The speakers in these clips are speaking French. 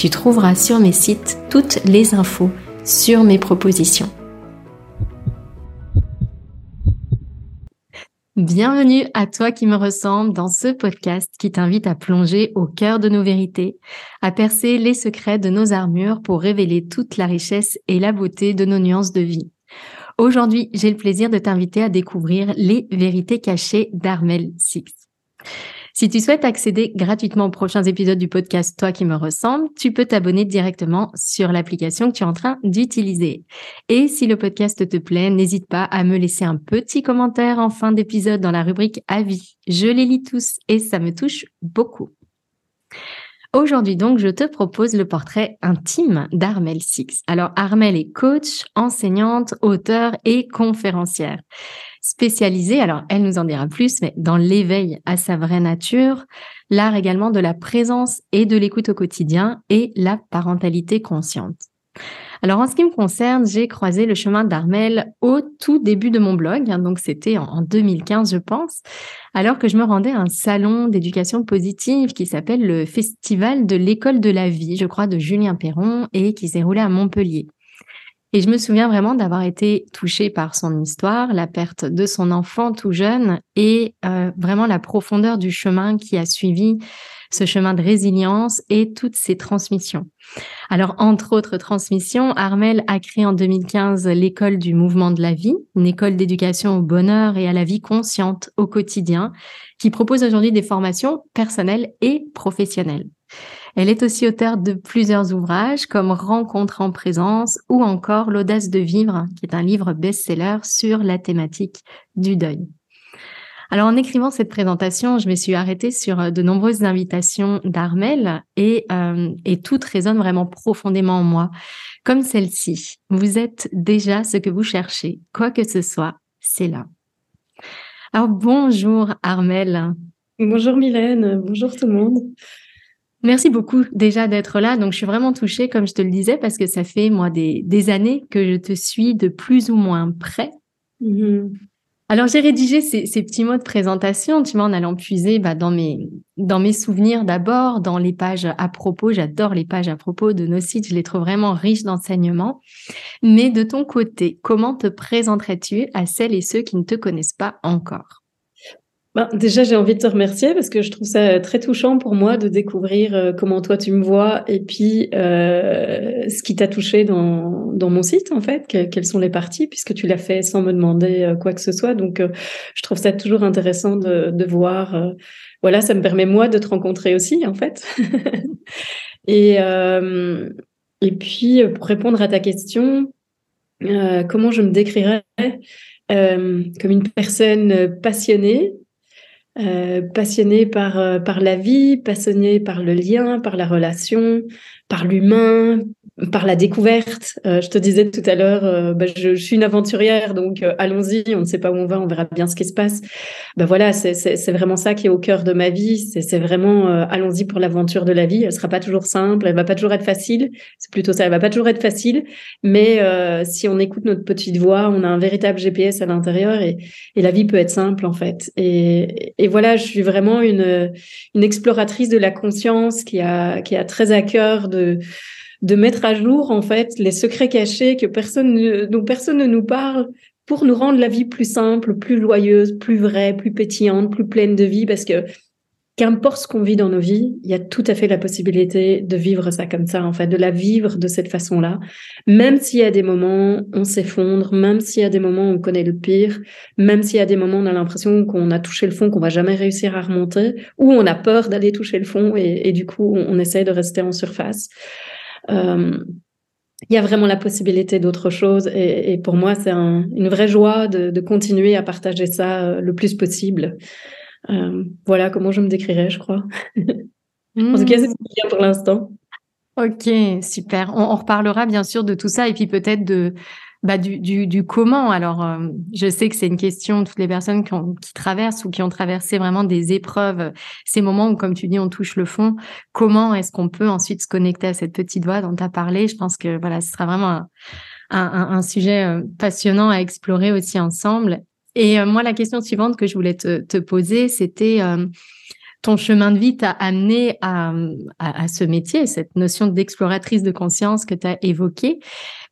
tu trouveras sur mes sites toutes les infos sur mes propositions. Bienvenue à toi qui me ressemble dans ce podcast qui t'invite à plonger au cœur de nos vérités, à percer les secrets de nos armures pour révéler toute la richesse et la beauté de nos nuances de vie. Aujourd'hui, j'ai le plaisir de t'inviter à découvrir les vérités cachées d'Armel Six. Si tu souhaites accéder gratuitement aux prochains épisodes du podcast Toi qui me ressemble, tu peux t'abonner directement sur l'application que tu es en train d'utiliser. Et si le podcast te plaît, n'hésite pas à me laisser un petit commentaire en fin d'épisode dans la rubrique Avis. Je les lis tous et ça me touche beaucoup. Aujourd'hui donc, je te propose le portrait intime d'Armel Six. Alors Armel est coach, enseignante, auteur et conférencière spécialisée, alors elle nous en dira plus, mais dans l'éveil à sa vraie nature, l'art également de la présence et de l'écoute au quotidien et la parentalité consciente. Alors en ce qui me concerne, j'ai croisé le chemin d'Armel au tout début de mon blog, hein, donc c'était en 2015 je pense, alors que je me rendais à un salon d'éducation positive qui s'appelle le Festival de l'école de la vie, je crois, de Julien Perron et qui s'est roulé à Montpellier. Et je me souviens vraiment d'avoir été touchée par son histoire, la perte de son enfant tout jeune et euh, vraiment la profondeur du chemin qui a suivi ce chemin de résilience et toutes ces transmissions. Alors, entre autres transmissions, Armel a créé en 2015 l'école du mouvement de la vie, une école d'éducation au bonheur et à la vie consciente au quotidien, qui propose aujourd'hui des formations personnelles et professionnelles. Elle est aussi auteure de plusieurs ouvrages comme Rencontre en présence ou encore L'audace de vivre, qui est un livre best-seller sur la thématique du deuil. Alors en écrivant cette présentation, je me suis arrêtée sur euh, de nombreuses invitations d'Armel et, euh, et toutes résonnent vraiment profondément en moi, comme celle-ci. Vous êtes déjà ce que vous cherchez, quoi que ce soit, c'est là. Alors bonjour Armel. Bonjour Mylène, bonjour tout le monde. Merci beaucoup déjà d'être là. Donc, je suis vraiment touchée, comme je te le disais, parce que ça fait, moi, des, des années que je te suis de plus ou moins près. Mm-hmm. Alors, j'ai rédigé ces, ces, petits mots de présentation, tu vois, en allant puiser bah, dans, mes, dans mes souvenirs d'abord, dans les pages à propos. J'adore les pages à propos de nos sites. Je les trouve vraiment riches d'enseignements. Mais de ton côté, comment te présenterais-tu à celles et ceux qui ne te connaissent pas encore? Ben, déjà, j'ai envie de te remercier parce que je trouve ça très touchant pour moi de découvrir euh, comment toi tu me vois et puis euh, ce qui t'a touché dans, dans mon site en fait, quelles sont les parties puisque tu l'as fait sans me demander euh, quoi que ce soit. Donc, je trouve ça toujours intéressant de, de voir. voilà, ça me permet moi de te rencontrer aussi en fait. et et puis pour répondre à ta question, comment je me décrirais comme une personne passionnée, euh, passionné par, euh, par la vie, passionné par le lien, par la relation, par l'humain, par la découverte. Euh, je te disais tout à l'heure, euh, bah, je, suis une aventurière, donc euh, allons-y, on ne sait pas où on va, on verra bien ce qui se passe. Ben voilà, c'est vraiment ça qui est au cœur de ma vie. C'est vraiment allons-y pour l'aventure de la vie. Elle sera pas toujours simple, elle va pas toujours être facile. C'est plutôt ça, elle va pas toujours être facile. Mais si on écoute notre petite voix, on a un véritable GPS à l'intérieur et, et, la vie peut être simple en fait. Et, et voilà, je suis vraiment une, une exploratrice de la conscience qui a, qui a très à cœur de de mettre à jour en fait les secrets cachés que personne dont personne ne nous parle pour nous rendre la vie plus simple, plus joyeuse, plus vraie, plus pétillante, plus pleine de vie parce que qu'importe ce qu'on vit dans nos vies, il y a tout à fait la possibilité de vivre ça comme ça, en fait, de la vivre de cette façon-là. Même s'il y a des moments, on s'effondre, même s'il y a des moments on connaît le pire, même s'il y a des moments on a l'impression qu'on a touché le fond, qu'on va jamais réussir à remonter, ou on a peur d'aller toucher le fond et, du coup, on, on essaie de rester en surface. Euh, il y a vraiment la possibilité d'autre chose. Et, pour moi, c'est une vraie joie de, continuer à partager ça euh, le plus possible. Euh, voilà comment je me décrirais, je crois. en tout cas, c'est bien pour l'instant. Ok, super. On, on, reparlera bien sûr de tout ça et puis peut-être de bah, du, du, du, comment. Alors, euh, je sais que c'est une question, toutes les personnes qui, ont, qui, traversent ou qui ont traversé vraiment des épreuves, ces moments où, comme tu dis, on touche le fond. Comment est-ce qu'on peut ensuite se connecter à cette petite voix dont tu as parlé? Je pense que voilà, ce sera vraiment un, un, un sujet euh, passionnant à explorer aussi ensemble. Et euh, moi, la question suivante que je voulais te, poser, c'était ton chemin de vie t'a amené à, ce métier, cette notion d'exploratrice de conscience que tu as évoquée.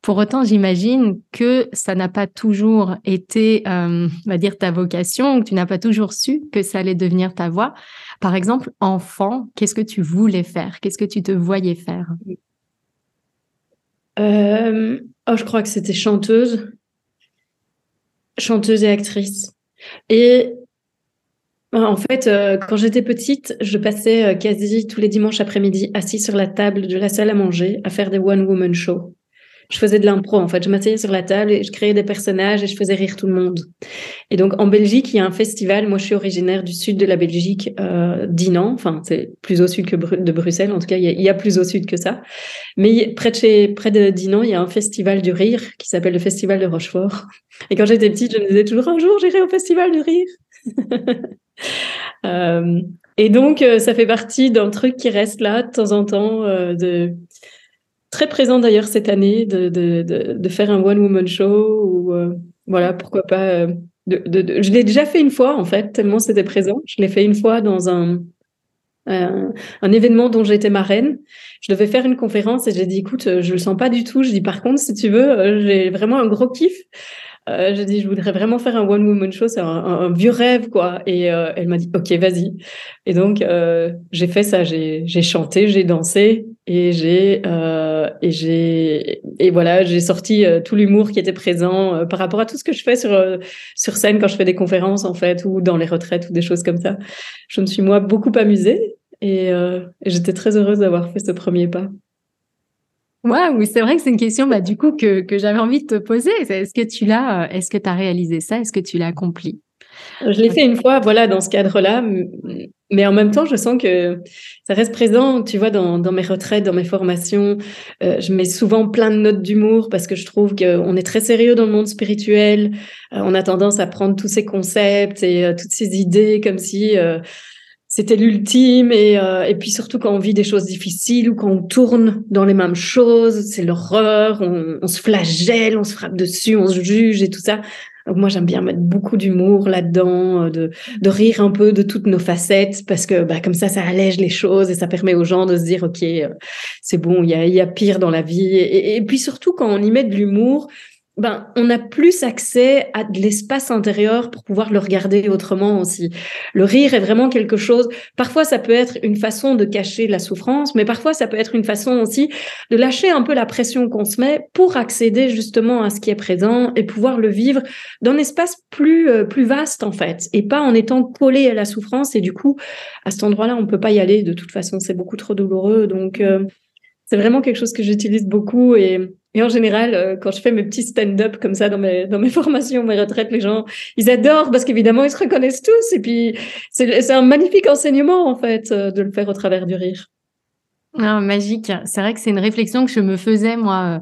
Pour autant, j'imagine que ça n'a pas toujours été, euh, on va dire, ta vocation, que tu n'as pas toujours su que ça allait devenir ta voie. Par exemple, enfant, qu'est-ce que tu voulais faire? Qu'est-ce que tu te voyais faire? Euh, oh, Je crois que c'était chanteuse, chanteuse et actrice. Et en fait, euh, quand j'étais petite, je passais euh, quasi tous les dimanches après-midi assis sur la table de la salle à manger à faire des one-woman shows. Je faisais de l'impro, en fait. Je m'asseyais sur la table et je créais des personnages et je faisais rire tout le monde. Et donc, en Belgique, il y a un festival. Moi, je suis originaire du sud de la Belgique, euh, d'Inan. Enfin, c'est plus au sud que de Bruxelles. En tout cas, il y, a, plus au sud que ça. Mais près de chez, près de Dinan, il y a un festival du rire qui s'appelle le Festival de Rochefort. Et quand j'étais petite, je me disais toujours un jour, j'irai au Festival du rire. Euh, et donc, euh, ça fait partie d'un truc qui reste là de temps en temps, euh, très présent d'ailleurs cette année, de, de, de, de faire un one-woman show ou voilà, pourquoi pas. De, je l'ai déjà fait une fois en fait, tellement c'était présent. Je l'ai fait une fois dans un, un, un, événement dont j'étais marraine. Je devais faire une conférence et j'ai dit écoute, je le sens pas du tout. Je dis par contre, si tu veux, j'ai vraiment un gros kiff. Euh, je dis, je voudrais vraiment faire un one woman show, c'est un, vieux rêve, quoi. Et euh, elle m'a dit, ok, vas-y. Et donc euh, j'ai fait ça, j'ai chanté, j'ai dansé et j'ai et j'ai et voilà, j'ai sorti tout l'humour qui était présent par rapport à tout ce que je fais sur sur scène quand je fais des conférences en fait ou dans les retraites ou des choses comme ça. Je me suis moi beaucoup amusée et, et j'étais très heureuse d'avoir fait ce premier pas. Oui, c'est vrai que c'est une question, bah, du coup, que, que j'avais envie de te poser. Est-ce que tu l'as, euh, est-ce que tu as réalisé ça? Est-ce que tu l'as accompli? Je l'ai fait une fois, voilà, dans ce cadre-là. Mais en même temps, je sens que ça reste présent, tu vois, dans, dans mes retraites, dans mes formations. Euh, je mets souvent plein de notes d'humour parce que je trouve qu'on est très sérieux dans le monde spirituel. Euh, on a tendance à prendre tous ces concepts et euh, toutes ces idées comme si euh, c'était l'ultime et, euh, et puis surtout quand on vit des choses difficiles ou quand on tourne dans les mêmes choses, c'est l'horreur, on, on, se flagelle, on se frappe dessus, on se juge et tout ça. Donc moi j'aime bien mettre beaucoup d'humour là-dedans, euh, de, rire un peu de toutes nos facettes parce que bah, comme ça ça allège les choses et ça permet aux gens de se dire ok euh, c'est bon il y a, pire dans la vie. Et puis surtout quand on y met de l'humour ben, on a plus accès à de l'espace intérieur pour pouvoir le regarder autrement aussi. Le rire est vraiment quelque chose, parfois ça peut être une façon de cacher la souffrance, mais parfois ça peut être une façon aussi de lâcher un peu la pression qu'on se met pour accéder justement à ce qui est présent et pouvoir le vivre dans un espace plus, euh, plus vaste en fait, et pas en étant collé à la souffrance. Et du coup, à cet endroit-là, on peut pas y aller. De toute façon, c'est beaucoup trop douloureux. Donc, euh, c'est vraiment quelque chose que j'utilise beaucoup et Et en général, euh, quand je fais mes petits stand-up comme ça dans mes, dans mes formations, mes retraites, les gens, ils adorent parce qu'évidemment, ils se reconnaissent tous. Et puis, c'est un magnifique enseignement, en fait, euh, de le faire au travers du rire. Ah, magique. C'est vrai que c'est une réflexion que je me faisais, moi,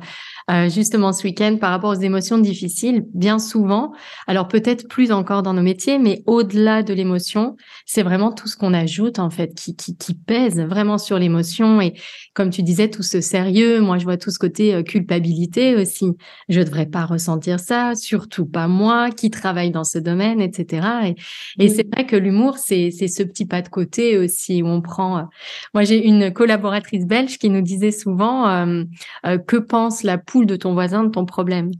euh, justement ce week-end par rapport aux émotions difficiles, bien souvent. Alors peut-être plus encore dans nos métiers, mais au-delà de l'émotion, c'est vraiment tout ce qu'on ajoute en fait qui, qui, qui pèse vraiment sur l'émotion. Et comme tu disais, tout ce sérieux, moi je vois tout ce côté euh, culpabilité aussi. Je devrais pas ressentir ça, surtout pas moi qui travaille dans ce domaine, etc. Et, et c'est vrai que l'humour, c'est ce petit pas de côté aussi où on prend. Euh, moi j'ai une collaboratrice belge qui nous disait souvent euh, que pense la poule de ton voisin de ton problème?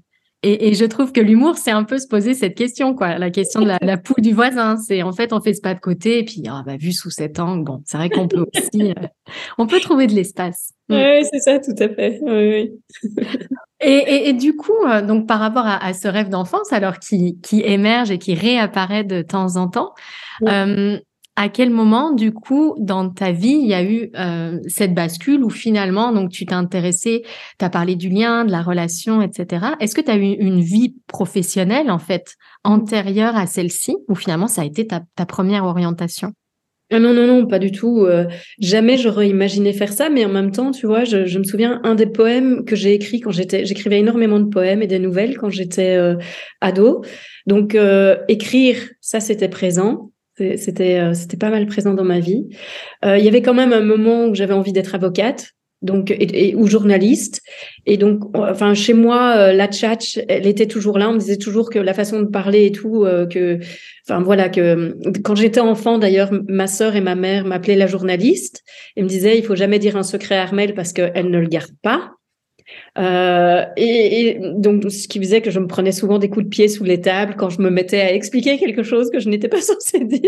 Et, je trouve que l'humour, c'est un peu se poser cette question, quoi. La question de la, poule du voisin. C'est en fait, on fait ce pas de côté, et puis, ah, bah, vu sous cet angle, bon, c'est vrai qu'on peut aussi, euh, on peut trouver de l'espace. Mm. Oui, c'est ça, tout à fait. Oui, et, et, du coup, euh, donc par rapport à, ce rêve d'enfance, alors qui, qui émerge et qui réapparaît de temps en temps, euh, à quel moment, du coup, dans ta vie, il y a eu euh, cette bascule où finalement, donc tu t'es intéressé, tu as parlé du lien, de la relation, etc. Est-ce que tu as eu une vie professionnelle, en fait, antérieure à celle-ci, ou finalement, ça a été ta, première orientation? Ah non, non, non, pas du tout. Euh, jamais j'aurais imaginé faire ça, mais en même temps, tu vois, je, me souviens un des poèmes que j'ai écrit quand j'étais, j'écrivais énormément de poèmes et des nouvelles quand j'étais euh, ado. Donc, écrire, ça, c'était présent. C'était euh, c'était pas mal présent dans ma vie. Euh, il y avait quand même un moment où j'avais envie d'être avocate, donc et, ou journaliste. Et donc, enfin chez moi, euh, la tchatch, elle était toujours là. On me disait toujours que la façon de parler et tout, que, enfin voilà, que quand j'étais enfant, d'ailleurs, ma sœur et ma mère m'appelaient la journaliste et me disaient il faut jamais dire un secret à Armel parce qu'elle ne le garde pas. Euh, et, donc, ce qui faisait que je me prenais souvent des coups de pied sous les tables quand je me mettais à expliquer quelque chose que je n'étais pas censée dire.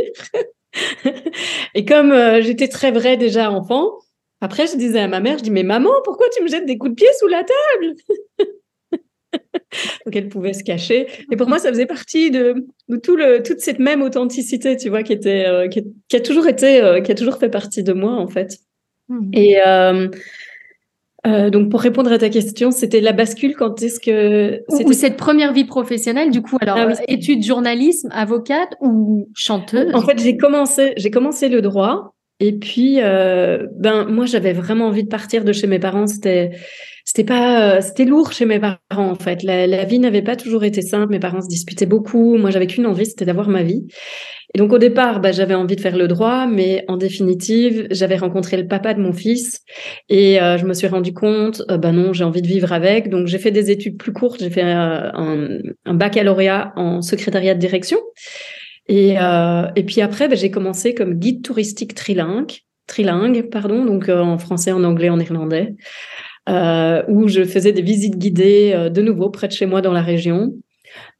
et comme euh, j'étais très vraie déjà enfant, après, je disais à ma mère, je dis, mais maman, pourquoi tu me jettes des coups de pied sous la table Donc elle pouvait se cacher. Et pour moi, ça faisait partie de, tout le, toute cette même authenticité, tu vois, qui était, euh, qui, a toujours été, qui a toujours fait partie de moi en fait. Mmh. Et euh, donc pour répondre à ta question, c'était la bascule quand est-ce que ou cette première vie professionnelle du coup alors ah études journalisme, avocate ou chanteuse? En fait, j'ai commencé j'ai commencé le droit et puis euh, ben moi j'avais vraiment envie de partir de chez mes parents, c'était c'était pas euh, c'était lourd chez mes parents en fait. La, vie n'avait pas toujours été simple, mes parents se disputaient beaucoup, moi j'avais qu'une envie, c'était d'avoir ma vie. Et donc au départ, bah, j'avais envie de faire le droit, mais en définitive, j'avais rencontré le papa de mon fils et euh, je me suis rendu compte, euh, bah non, j'ai envie de vivre avec. Donc j'ai fait des études plus courtes, j'ai fait euh, un, un, baccalauréat en secrétariat de direction. Et, et puis après, bah, j'ai commencé comme guide touristique trilingue, trilingue, pardon, donc en français, en anglais, en néerlandais, où je faisais des visites guidées de nouveau près de chez moi dans la région.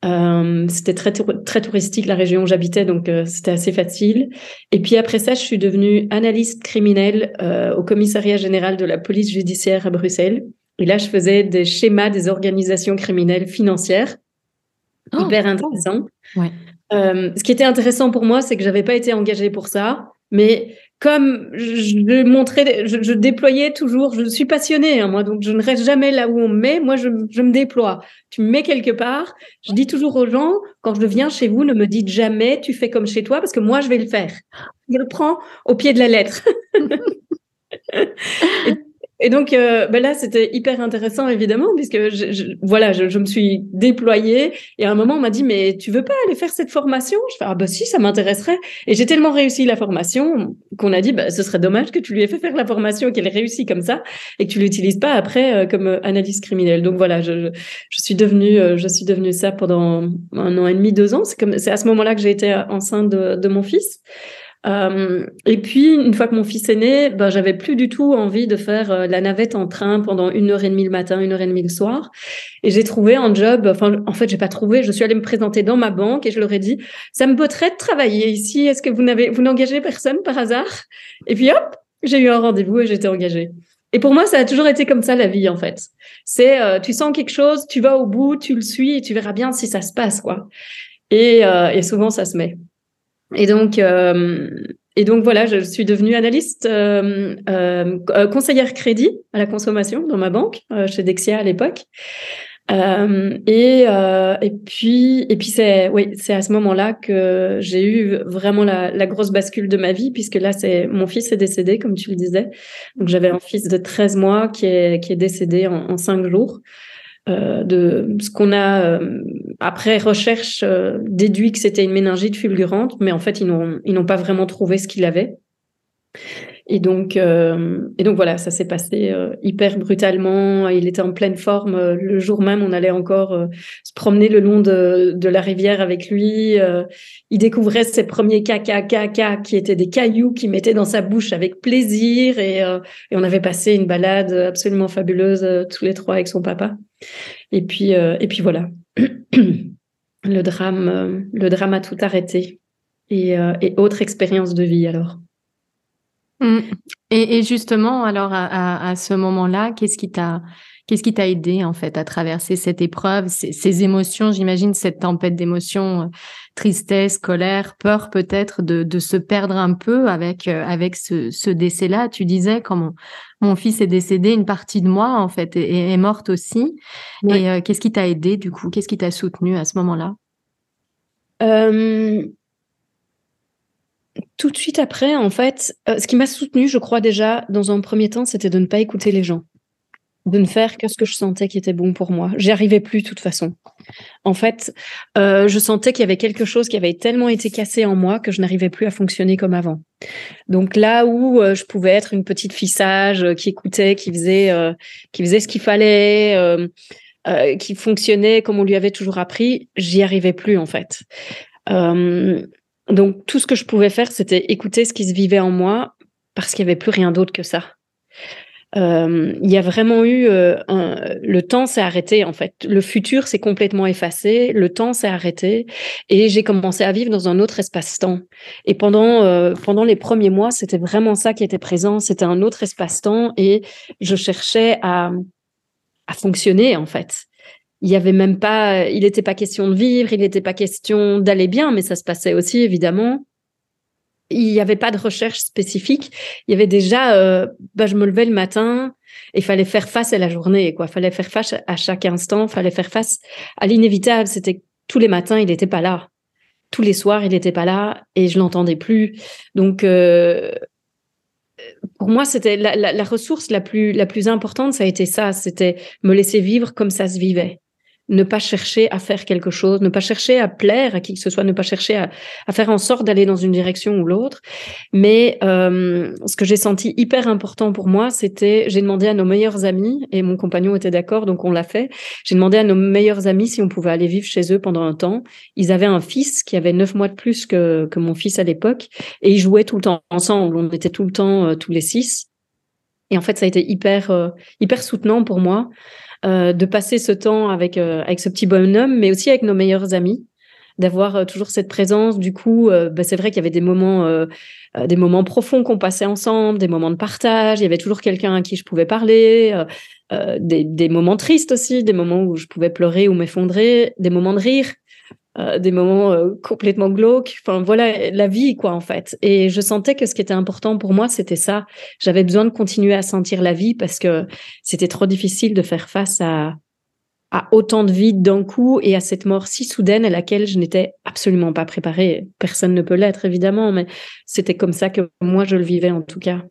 Euh, c'était très, très touristique la région où j'habitais, donc euh, c'était assez facile. Et puis après ça, je suis devenue analyste criminelle euh, au commissariat général de la police judiciaire à Bruxelles. Et là, je faisais des schémas des organisations criminelles financières. Oh, hyper intéressant. Ouais. ce qui était intéressant pour moi, c'est que j'avais pas été engagée pour ça, mais comme je montrais, je, déployais toujours, je suis passionnée, hein, moi, donc je ne reste jamais là où on me met, moi je, me déploie. Tu me mets quelque part, je dis toujours aux gens, quand je viens chez vous, ne me dites jamais tu fais comme chez toi, parce que moi je vais le faire. Je le prends au pied de la lettre. Et donc euh, ben là, c'était hyper intéressant évidemment puisque je, voilà, je, me suis déployée et à un moment on m'a dit mais tu veux pas aller faire cette formation? Je fais ah bah si, ça m'intéresserait. Et j'ai tellement réussi la formation qu'on a dit bah ce serait dommage que tu lui aies fait faire la formation qu'elle réussit comme ça et que tu l'utilises pas après euh, comme euh, analyse criminelle. Donc voilà, je, je suis devenue je suis devenue ça pendant un an et demi, deux ans. C'est à ce moment-là que j'ai été enceinte de, de mon fils. Euh, et puis, une fois que mon fils est né, ben, j'avais plus du tout envie de faire euh, la navette en train pendant une heure et demie le matin, une heure et demie le soir. Et j'ai trouvé un job, enfin, en fait, j'ai pas trouvé, je suis allée me présenter dans ma banque et je leur ai dit, ça me botterait de travailler ici. Est-ce que vous n'avez, vous n'engagez personne par hasard? Et puis, hop, j'ai eu un rendez-vous et j'étais engagée. Et pour moi, ça a toujours été comme ça la vie en fait. C'est euh, tu sens quelque chose, tu vas au bout, tu le suis et tu verras bien si ça se passe quoi. Et, et souvent ça se met. Et donc, euh, et donc voilà, je suis devenue analyste, euh, euh, conseillère crédit à la consommation dans ma banque chez Dexia à l'époque. et et puis et puis c'est oui c'est à ce moment-là que j'ai eu vraiment la, la, grosse bascule de ma vie puisque là c'est mon fils est décédé comme tu le disais donc j'avais un fils de 13 mois qui est qui est décédé en, en 5 jours euh, de ce qu'on a euh, après recherche euh, déduit que c'était une méningite fulgurante, mais en fait ils n'ont ils n'ont pas vraiment trouvé ce qu'il avait. Et donc, et donc voilà, ça s'est passé hyper brutalement. Il était en pleine forme. Le jour même, on allait encore se promener le long de, de la rivière avec lui. il découvrait ses premiers caca caca qui étaient des cailloux qu'il mettait dans sa bouche avec plaisir. Et, et on avait passé une balade absolument fabuleuse tous les trois avec son papa. Et puis, euh, et puis voilà, le drame, euh, le drame a tout arrêté. Et, euh, et autre expérience de vie alors. Mmh. Et, justement, alors à, ce moment-là, qu'est-ce qui t'a qu'est-ce qui t'a aidé en fait à traverser cette épreuve, ces, émotions, j'imagine cette tempête d'émotions, tristesse, colère, peur peut-être de, se perdre un peu avec avec ce, décès-là? Tu disais quand mon, fils est décédé, une partie de moi en fait est, morte aussi. Et qu'est-ce qui t'a aidé du coup? Qu'est-ce qui t'a soutenu à ce moment-là? Tout de suite après, en fait, euh, ce qui m'a soutenu, je crois déjà, dans un premier temps, c'était de ne pas écouter les gens, de ne faire que ce que je sentais qui était bon pour moi. J'y arrivais plus, de toute façon. En fait, euh, je sentais qu'il y avait quelque chose qui avait tellement été cassé en moi que je n'arrivais plus à fonctionner comme avant. Donc là où euh, je pouvais être une petite fille sage qui écoutait, qui faisait, qui faisait ce qu'il fallait. qui fonctionnait comme on lui avait toujours appris, j'y arrivais plus en fait. Donc tout ce que je pouvais faire, c'était écouter ce qui se vivait en moi parce qu'il n'y avait plus rien d'autre que ça. Euh, il y a vraiment eu euh, le temps s'est arrêté en fait. Le futur s'est complètement effacé, le temps s'est arrêté et j'ai commencé à vivre dans un autre espace-temps. Et pendant euh, pendant les premiers mois, c'était vraiment ça qui était présent. C'était un autre espace-temps et je cherchais à à fonctionner en fait il y avait même pas, il n'était pas question de vivre, il n'était pas question d'aller bien, mais ça se passait aussi évidemment. Il n'y avait pas de recherche spécifique. Il y avait déjà, euh, bah, je me levais le matin il fallait faire face à la journée, quoi. Fallait faire face à chaque instant, fallait faire face à l'inévitable. C'était tous les matins, il n'était pas là. Tous les soirs, il n'était pas là et je l'entendais plus. Donc, euh, pour moi, c'était la, la, ressource la plus, la plus importante, ça a été ça. C'était me laisser vivre comme ça se vivait ne pas chercher à faire quelque chose, ne pas chercher à plaire à qui que ce soit, ne pas chercher à, faire en sorte d'aller dans une direction ou l'autre. Mais euh, ce que j'ai senti hyper important pour moi, c'était, j'ai demandé à nos meilleurs amis, et mon compagnon était d'accord, donc on l'a fait, j'ai demandé à nos meilleurs amis si on pouvait aller vivre chez eux pendant un temps. Ils avaient un fils qui avait neuf mois de plus que, que mon fils à l'époque, et ils jouaient tout le temps ensemble, on était tout le temps euh, tous les six. Et en fait, ça a été hyper, euh, hyper soutenant pour moi. Euh, de passer ce temps avec euh, avec ce petit bonhomme, mais aussi avec nos meilleurs amis, d'avoir euh, toujours cette présence. Du coup, bah, c'est vrai qu'il y avait des moments des moments profonds qu'on passait ensemble, des moments de partage. Il y avait toujours quelqu'un à qui je pouvais parler, des, des, moments tristes aussi, des moments où je pouvais pleurer ou m'effondrer, des moments de rire. Euh, des moments euh, complètement glauques. Enfin voilà la vie quoi en fait. Et je sentais que ce qui était important pour moi c'était ça. J'avais besoin de continuer à sentir la vie parce que c'était trop difficile de faire face à à autant de vie d'un coup et à cette mort si soudaine à laquelle je n'étais absolument pas préparée. Personne ne peut l'être évidemment, mais c'était comme ça que moi je le vivais en tout cas.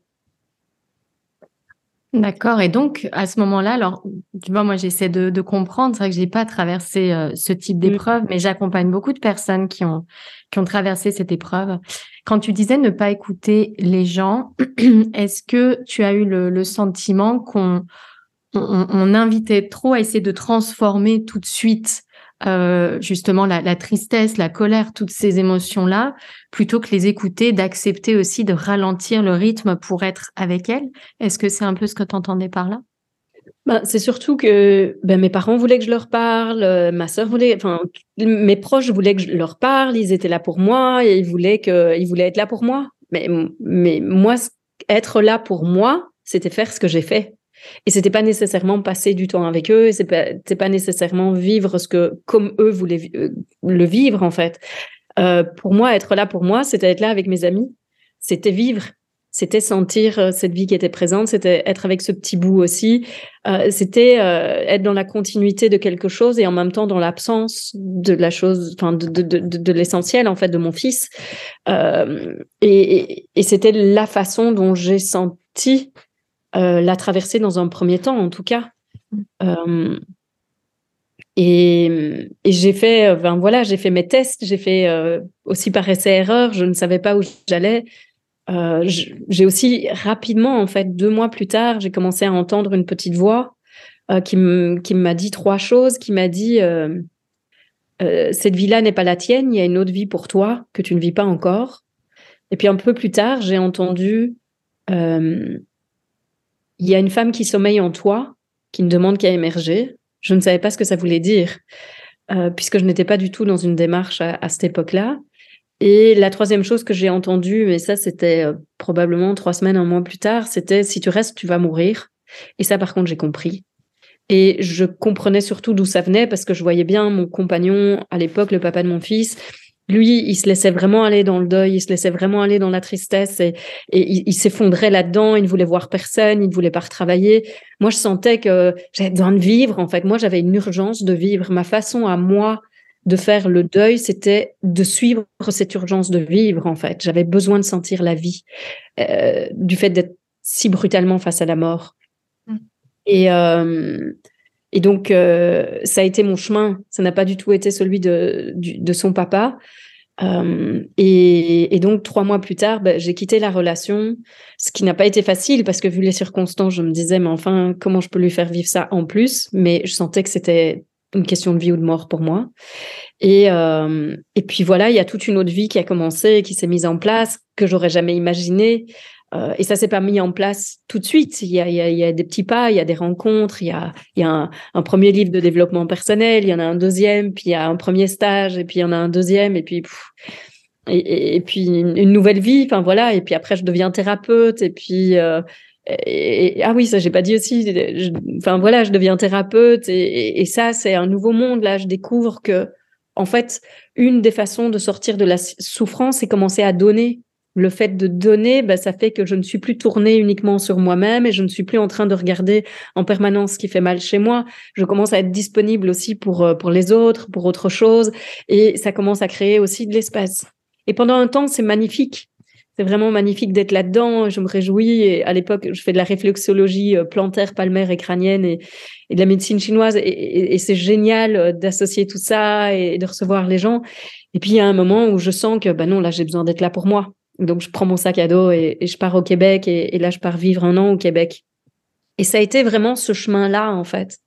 D'accord. Et donc, à ce moment-là, alors, tu vois, moi, j'essaie de, comprendre. C'est vrai que j'ai pas traversé euh, ce type mmh. d'épreuve, mais j'accompagne beaucoup de personnes qui ont, qui ont traversé cette épreuve. Quand tu disais ne pas écouter les gens, est-ce que tu as eu le, sentiment qu'on on, invitait trop à essayer de transformer tout de suite euh, justement la, tristesse, la colère, toutes ces émotions-là, plutôt que les écouter, d'accepter aussi de ralentir le rythme pour être avec elles. Est-ce que c'est un peu ce que tu entendais par là? Ben, c'est surtout que ben, mes parents voulaient que je leur parle, euh, ma sœur voulait, enfin mes proches voulaient que je leur parle, ils étaient là pour moi, et ils voulaient que, ils voulaient être là pour moi. Mais, mais moi, être là pour moi, c'était faire ce que j'ai fait. Et c'était pas nécessairement passer du temps avec eux, c'est pas, pas nécessairement vivre ce que, comme eux voulaient euh, le vivre, en fait. Euh, pour moi, être là pour moi, c'était être là avec mes amis, c'était vivre c'était sentir euh, cette vie qui était présente, c'était être avec ce petit bout aussi, c'était être dans la continuité de quelque chose et en même temps dans l'absence de la chose, enfin de, de, de, l'essentiel en fait de mon fils. Et, c'était la façon dont j'ai senti euh, la traverser dans un premier temps, en tout cas. Euh, et, et j'ai fait, ben voilà, j'ai fait mes tests, j'ai fait aussi par essai-erreur, je ne savais pas où j'allais. Euh, j'ai aussi rapidement, en fait, deux mois plus tard, j'ai commencé à entendre une petite voix euh, qui m'a dit trois choses, qui m'a dit euh, euh, cette vie-là n'est pas la tienne, il y a une autre vie pour toi que tu ne vis pas encore. Et puis un peu plus tard, j'ai entendu euh, il y a une femme qui sommeille en toi, qui ne demande qu'à émerger. Je ne savais pas ce que ça voulait dire, euh, puisque je n'étais pas du tout dans une démarche à, cette époque-là. Et la troisième chose que j'ai entendue, mais ça c'était euh, probablement trois semaines, un mois plus tard, c'était si tu restes, tu vas mourir. Et ça par contre j'ai compris. Et je comprenais surtout d'où ça venait parce que je voyais bien mon compagnon à l'époque, le papa de mon fils, lui, il se laissait vraiment aller dans le deuil, il se laissait vraiment aller dans la tristesse et, et il, il s'effondrait là-dedans. Il ne voulait voir personne, il ne voulait pas retravailler. Moi, je sentais que j'avais besoin de vivre. En fait, moi, j'avais une urgence de vivre. Ma façon à moi de faire le deuil, c'était de suivre cette urgence de vivre, en fait. J'avais besoin de sentir la vie, euh, du fait d'être si brutalement face à la mort. Mm. Et, euh, et donc, euh, ça a été mon chemin. Ça n'a pas du tout été celui de, de son papa. Euh, et, et, donc, trois mois plus tard, ben, j'ai quitté la relation, ce qui n'a pas été facile parce que vu les circonstances, je me disais, mais enfin, comment je peux lui faire vivre ça en plus? Mais je sentais que c'était une question de vie ou de mort pour moi. Et, euh, et puis voilà, il y a toute une autre vie qui a commencé, qui s'est mise en place, que j'aurais jamais imaginé. Euh, et ça s'est pas mis en place tout de suite. Il y, a, il, y a, il y a des petits pas, il y a des rencontres, il y a, un, premier livre de développement personnel, il y en a un deuxième, puis il y a un premier stage, et puis il y en a un deuxième, et puis et, puis une, nouvelle vie. Enfin voilà. Et puis après, je deviens thérapeute, et puis euh, ah oui, ça j'ai pas dit aussi. Enfin voilà, je deviens thérapeute et, et ça c'est un nouveau monde. Là, je découvre que en fait, une des façons de sortir de la souffrance, c'est commencer à donner. Le fait de donner, bah, ça fait que je ne suis plus tournée uniquement sur moi-même et je ne suis plus en train de regarder en permanence ce qui fait mal chez moi. Je commence à être disponible aussi pour, euh, pour les autres, pour autre chose et ça commence à créer aussi de l'espace. Et pendant un temps, c'est magnifique c'est vraiment magnifique d'être là-dedans. Je me réjouis. À l'époque, je fais de la réflexologie euh, plantaire, palmaire et crânienne et, et de la médecine chinoise. Et, et, et c'est génial euh, d'associer tout ça et de recevoir les gens. Et puis, il y a un moment où je sens que, ben non, là, j'ai besoin d'être là pour moi. Donc, je prends mon sac à dos et, je pars au Québec. Et, là, je pars vivre un an au Québec. Et ça a été vraiment ce chemin-là, en fait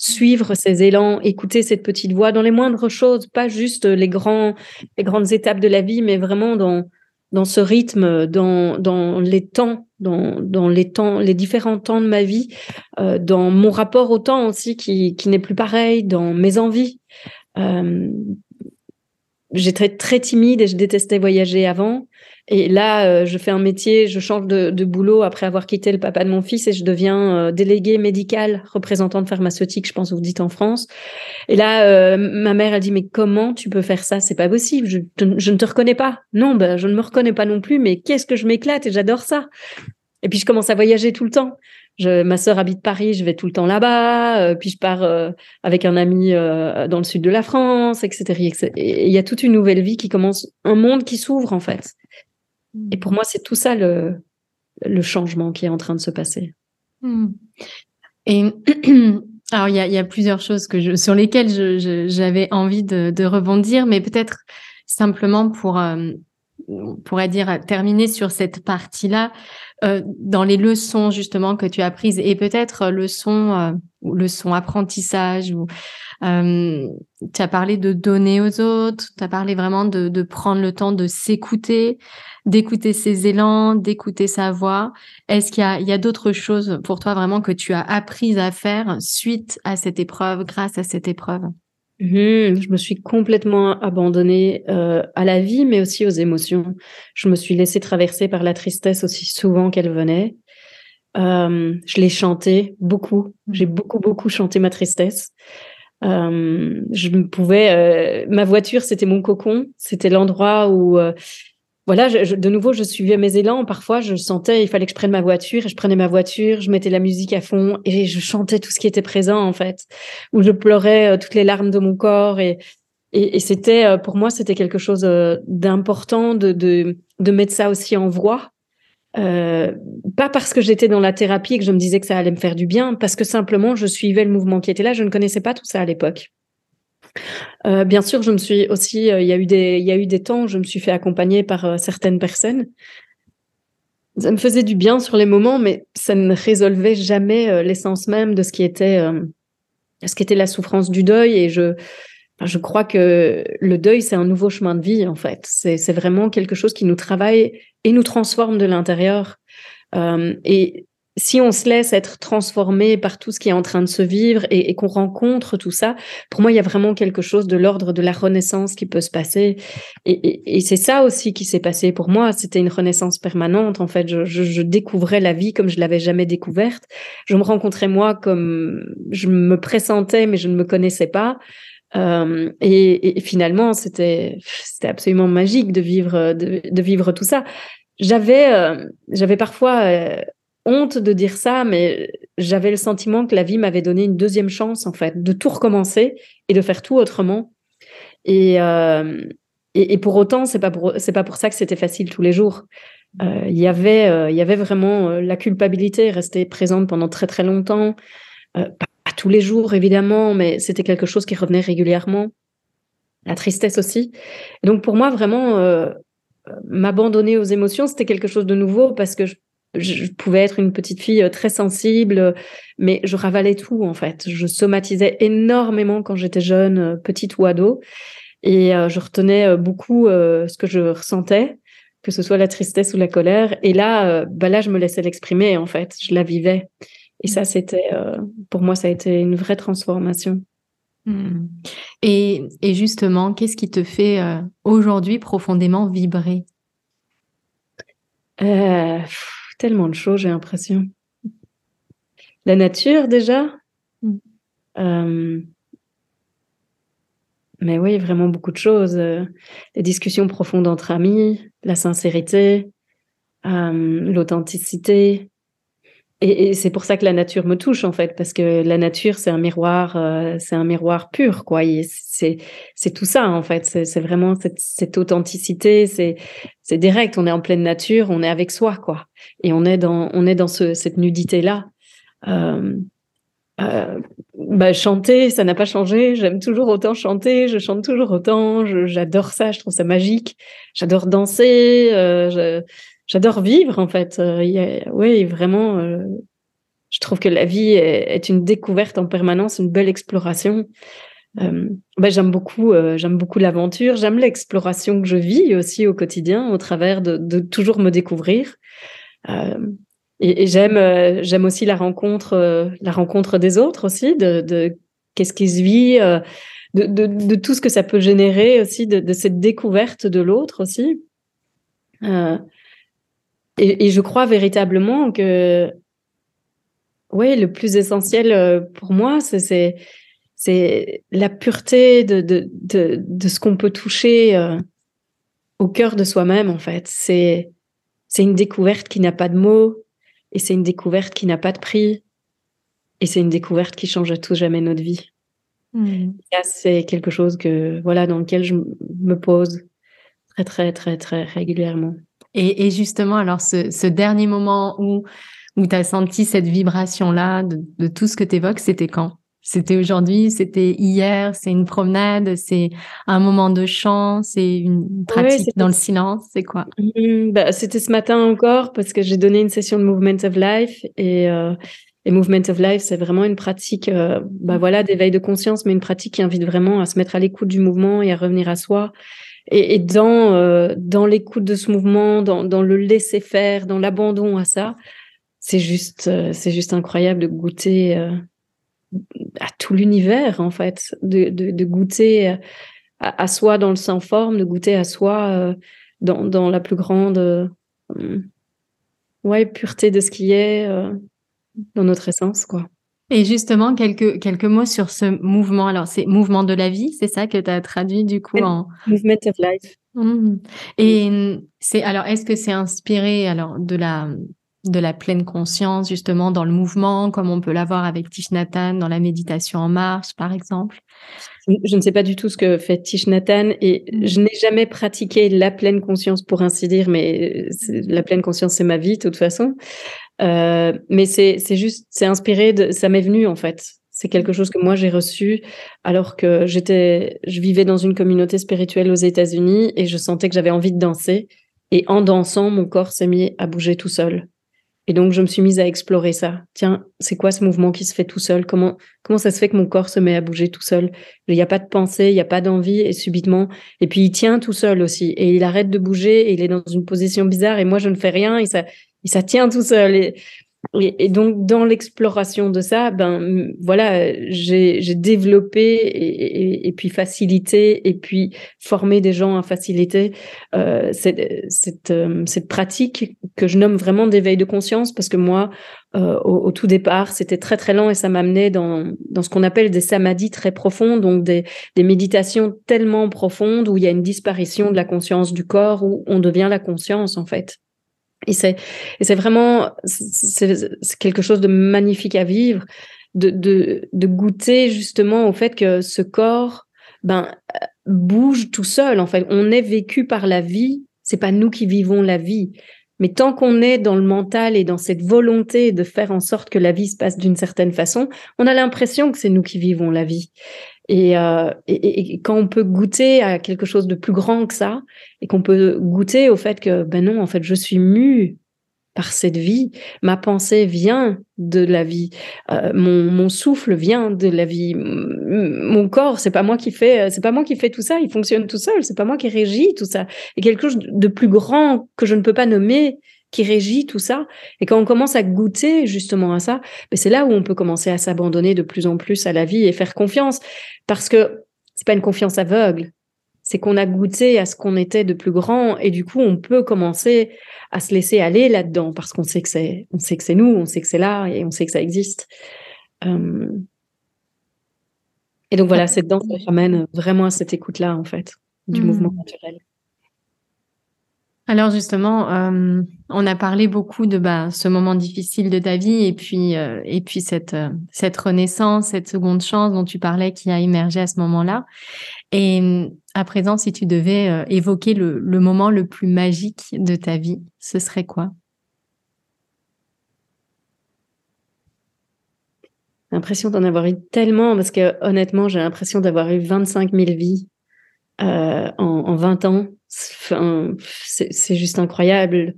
suivre ces élans, écouter cette petite voix dans les moindres choses, pas juste les grands, les grandes étapes de la vie, mais vraiment dans, dans ce rythme, dans, dans les temps, dans, dans les temps, les différents temps de ma vie, euh, dans mon rapport au temps aussi qui, qui n'est plus pareil, dans mes envies. Euh, J'étais très timide et je détestais voyager avant. Et là, euh, je fais un métier, je change de, boulot après avoir quitté le papa de mon fils et je deviens euh, déléguée médicale, représentante pharmaceutique, je pense vous dites en France. Et là, euh, ma mère a dit mais comment tu peux faire ça? C'est pas possible. Je, je, ne te reconnais pas. Non, ben je ne me reconnais pas non plus. Mais qu'est-ce que je m'éclate et j'adore ça. Et puis je commence à voyager tout le temps. Je, ma sœur habite Paris, je vais tout le temps là-bas. Euh, puis je pars euh, avec un ami euh, dans le sud de la France, etc. Et il y a toute une nouvelle vie qui commence, un monde qui s'ouvre en fait. Et pour moi, c'est tout ça le, le changement qui est en train de se passer. Hmm. Et alors, il y a, y a, plusieurs choses que je, sur lesquelles j'avais envie de, de, rebondir, mais peut-être simplement pour, euh, on pourrait dire, terminer sur cette partie-là, euh, dans les leçons justement que tu as prises et peut-être leçons, euh, leçons apprentissage ou euh, tu as parlé de donner aux autres, tu as parlé vraiment de, de prendre le temps de s'écouter, d'écouter ses élans, d'écouter sa voix. Est-ce qu'il y a, a d'autres choses pour toi vraiment que tu as appris à faire suite à cette épreuve, grâce à cette épreuve? Mmh, Je me suis complètement abandonnée euh, à la vie, mais aussi aux émotions. Je me suis laissée traverser par la tristesse aussi souvent qu'elle venait. Euh, je l'ai chanté beaucoup. J'ai beaucoup, beaucoup chanté ma tristesse. Euh, je pouvais, euh, ma voiture, c'était mon cocon, c'était l'endroit où voilà, de nouveau, je suivais mes élans. Parfois, je sentais, il fallait que je prenne ma voiture et je prenais ma voiture, je mettais la musique à fond et je chantais tout ce qui était présent, en fait, où je pleurais euh, toutes les larmes de mon corps et, et, c'était, euh, pour moi, c'était quelque chose euh, d'important de, de, de, mettre ça aussi en voix. Pas parce que j'étais dans la thérapie et que je me disais que ça allait me faire du bien, parce que simplement je suivais le mouvement qui était là. Je ne connaissais pas tout ça à l'époque. Euh, bien sûr, je me suis aussi, euh, il y a eu des, il y a eu des temps où je me suis fait accompagner par euh, certaines personnes. Ça me faisait du bien sur les moments, mais ça ne résolvait jamais l'essence même de ce qui était, ce qui était la souffrance du deuil. Et je, je crois que le deuil, c'est un nouveau chemin de vie, en fait. C'est vraiment quelque chose qui nous travaille et nous transforme de l'intérieur. et si on se laisse être transformé par tout ce qui est en train de se vivre et, qu'on rencontre tout ça, pour moi, il y a vraiment quelque chose de l'ordre de la renaissance qui peut se passer. Et, c'est ça aussi qui s'est passé pour moi. C'était une renaissance permanente. En fait, je, découvrais la vie comme je l'avais jamais découverte. Je me rencontrais moi comme je me pressentais, mais je ne me connaissais pas. Euh, et, finalement, c'était c'était absolument magique de vivre de, vivre tout ça. J'avais euh, j'avais parfois euh, honte de dire ça, mais j'avais le sentiment que la vie m'avait donné une deuxième chance, en fait, de tout recommencer et de faire tout autrement. Et, euh, et, pour autant, c'est pas pour pas pour ça que c'était facile tous les jours. Euh, euh, il y avait vraiment la culpabilité restée présente pendant très très longtemps, pas, tous les jours évidemment, mais c'était quelque chose qui revenait régulièrement. La tristesse aussi. donc pour moi vraiment m'abandonner aux émotions, c'était quelque chose de nouveau parce que je je pouvais être une petite fille euh, très sensible, mais je ravalais tout en fait. Je somatisais énormément quand j'étais jeune, euh, petite ou ado, et euh, je retenais beaucoup ce que je ressentais, que ce soit la tristesse ou la colère. Et là, bah là, je me laissais l'exprimer en fait. Je la vivais. Et ça, c'était pour moi, ça a été une vraie transformation. Hmm. Et, et, justement, qu'est-ce qui te fait aujourd'hui profondément vibrer? Tellement de choses, j'ai l'impression. La nature, déjà. Mm. Euh, mais oui, vraiment beaucoup de choses. Euh, les discussions profondes entre amis, la sincérité, euh, l'authenticité, et, c'est pour ça que la nature me touche en fait, parce que la nature c'est un miroir, euh, c'est un miroir pur quoi. C'est c'est tout ça en fait. C'est vraiment cette, cette authenticité, c'est c'est direct. On est en pleine nature, on est avec soi quoi, et on est dans on est dans ce, cette nudité là. Euh, euh, bah, chanter, ça n'a pas changé. J'aime toujours autant chanter, je chante toujours autant. J'adore ça, je trouve ça magique. J'adore danser. Euh, je, j'adore vivre en fait. Euh, oui, vraiment, euh, je trouve que la vie est, une découverte en permanence, une belle exploration. Euh, ben, j'aime beaucoup, j'aime beaucoup l'aventure, j'aime l'exploration que je vis aussi au quotidien, au travers de, toujours me découvrir. et, j'aime, j'aime aussi la rencontre, la rencontre des autres aussi, de, qu'est-ce qui se vit. De, tout ce que ça peut générer aussi, de, cette découverte de l'autre aussi. Et, je crois véritablement que, oui, le plus essentiel euh, pour moi, c'est c'est la pureté de, de, de, de ce qu'on peut toucher euh, au cœur de soi-même, en fait. C'est c'est une découverte qui n'a pas de mots, et c'est une découverte qui n'a pas de prix, et c'est une découverte qui change à tout jamais notre vie. Mmh. c'est quelque chose que, voilà, dans lequel je me pose très, très, très, très régulièrement. Et, justement, alors ce, dernier moment où, où tu as senti cette vibration-là de, tout ce que tu évoques, c'était quand? C'était aujourd'hui, c'était hier, c'est une promenade, c'est un moment de chant, c'est une pratique dans le silence, c'est quoi? Mmh, bah, C'était ce matin encore parce que j'ai donné une session de Movement of Life et... Euh, et Movement of Life, c'est vraiment une pratique, euh, bah voilà, d'éveil de conscience, mais une pratique qui invite vraiment à se mettre à l'écoute du mouvement et à revenir à soi et, et dans, euh, dans l'écoute de ce mouvement, dans, dans le laisser faire, dans l'abandon à ça, c'est juste, euh, c'est juste incroyable de goûter euh, à tout l'univers, en fait, de, de, de goûter à, à, soi dans le sans forme, de goûter à soi dans, dans la plus grande ouais, pureté de ce qui est dans notre essence, quoi. Et justement, quelques, quelques mots sur ce mouvement. Alors, c'est mouvement de la vie, c'est ça que tu as traduit du coup en... Movement of life. Mmh. Et c'est alors, est-ce que c'est inspiré alors de la de la pleine conscience justement dans le mouvement, comme on peut l'avoir avec Tish Nathan dans la méditation en marche, par exemple? Je ne sais pas du tout ce que fait Tish Nathan et mmh. je n'ai jamais pratiqué la pleine conscience pour ainsi dire, mais la pleine conscience c'est ma vie de toute façon. Euh, mais c'est juste, c'est inspiré de, ça m'est venu en fait. C'est quelque chose que moi j'ai reçu alors que j'étais, je vivais dans une communauté spirituelle aux États-Unis et je sentais que j'avais envie de danser. Et en dansant, mon corps s'est mis à bouger tout seul. Et donc je me suis mise à explorer ça. Tiens, c'est quoi ce mouvement qui se fait tout seul? Comment comment ça se fait que mon corps se met à bouger tout seul? Il n'y a pas de pensée, il n'y a pas d'envie et subitement et puis il tient tout seul aussi et il arrête de bouger et il est dans une position bizarre et moi je ne fais rien et ça et ça tient tout seul et donc, dans l'exploration de ça, ben voilà, j'ai développé et, et, puis facilité et puis formé des gens à faciliter euh, cette, cette, euh, cette, pratique que je nomme vraiment d'éveil de conscience parce que moi, euh, au, tout départ, c'était très très lent et ça m'amenait dans, dans ce qu'on appelle des samadhis très profonds, donc des, des méditations tellement profondes où il y a une disparition de la conscience du corps, où on devient la conscience en fait. Et c'est, vraiment quelque chose de magnifique à vivre, de, de, de goûter justement au fait que ce corps ben, bouge tout seul. En fait, on est vécu par la vie, c'est pas nous qui vivons la vie. Mais tant qu'on est dans le mental et dans cette volonté de faire en sorte que la vie se passe d'une certaine façon, on a l'impression que c'est nous qui vivons la vie. Euh, et, et, quand on peut goûter à quelque chose de plus grand que ça, et qu'on peut goûter au fait que, ben non, en fait, je suis mue par cette vie, ma pensée vient de la vie, euh, mon, souffle vient de la vie, mon corps, c'est pas moi qui fais, c'est pas moi qui fais tout ça, il fonctionne tout seul, c'est pas moi qui régis tout ça. Et quelque chose de plus grand que je ne peux pas nommer, qui régit tout ça. Et quand on commence à goûter justement à ça, ben c'est là où on peut commencer à s'abandonner de plus en plus à la vie et faire confiance. Parce que c'est pas une confiance aveugle, c'est qu'on a goûté à ce qu'on était de plus grand et du coup on peut commencer à se laisser aller là-dedans parce qu'on sait que c'est, on sait que c'est nous, on sait que c'est là et on sait que ça existe. Euh, et donc voilà, cette danse ramène vraiment à cette écoute-là en fait du mmh. mouvement naturel. Alors justement, euh, on a parlé beaucoup de bah, ce moment difficile de ta vie et puis euh, et puis cette euh, cette renaissance, cette seconde chance dont tu parlais qui a émergé à ce moment-là. Et à présent, si tu devais évoquer le, le moment le plus magique de ta vie, ce serait quoi? L'impression d'en avoir eu tellement parce que honnêtement, j'ai l'impression d'avoir eu 25 000 vies en, en 20 ans c'est juste incroyable.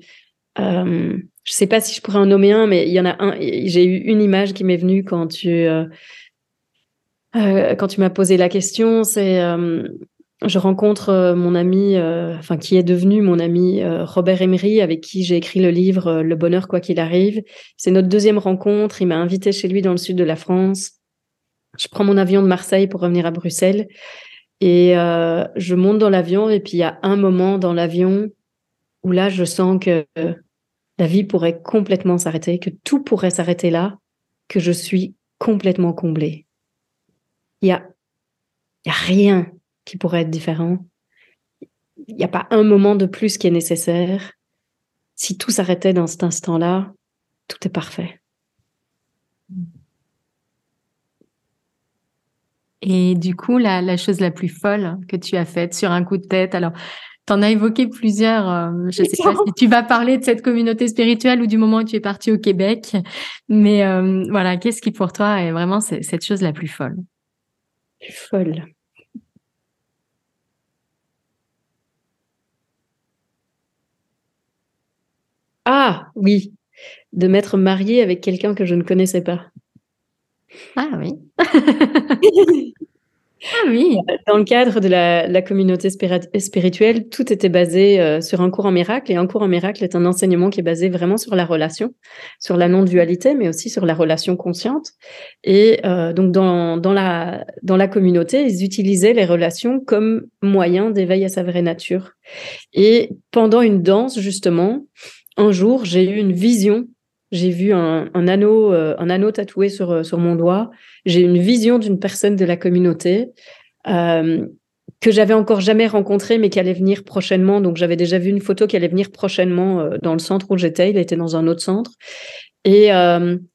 Euh, je sais pas si je pourrais en nommer un, mais il y en a un. J'ai eu une image qui m'est venue quand tu euh, euh, quand tu m'as posé la question. C'est euh, je rencontre mon ami, enfin qui est devenu mon ami Robert Emery, avec qui j'ai écrit le livre Le bonheur quoi qu'il arrive. C'est notre deuxième rencontre. Il m'a invité chez lui dans le sud de la France. Je prends mon avion de Marseille pour revenir à Bruxelles et euh, je monte dans l'avion et puis il y a un moment dans l'avion où là, je sens que la vie pourrait complètement s'arrêter, que tout pourrait s'arrêter là, que je suis complètement comblée. Il y a, y a rien qui pourrait être différent. Il n'y a pas un moment de plus qui est nécessaire. Si tout s'arrêtait dans cet instant-là, tout est parfait. Et du coup, la, chose la plus folle que tu as faite sur un coup de tête, alors, tu en as évoqué plusieurs, euh, je ne sais pas si tu vas parler de cette communauté spirituelle ou du moment où tu es parti au Québec, mais euh, voilà, qu'est-ce qui pour toi est vraiment cette chose la plus folle? Plus folle. Ah oui, de m'être mariée avec quelqu'un que je ne connaissais pas. Ah oui. ah oui. Dans le cadre de la, communauté spirituelle, tout était basé euh, sur un cours en miracle. Et un cours en miracle est un enseignement qui est basé vraiment sur la relation, sur la non-dualité, mais aussi sur la relation consciente. Et euh, donc, dans, dans, la, dans la communauté, ils utilisaient les relations comme moyen d'éveil à sa vraie nature. Et pendant une danse, justement, un jour, j'ai eu une vision j'ai vu un, anneau, euh, un anneau tatoué sur, euh, sur mon doigt. J'ai une vision d'une personne de la communauté euh, que j'avais encore jamais rencontré, mais qui allait venir prochainement. Donc, j'avais déjà vu une photo qui allait venir prochainement dans le centre où j'étais. Il était dans un autre centre. Et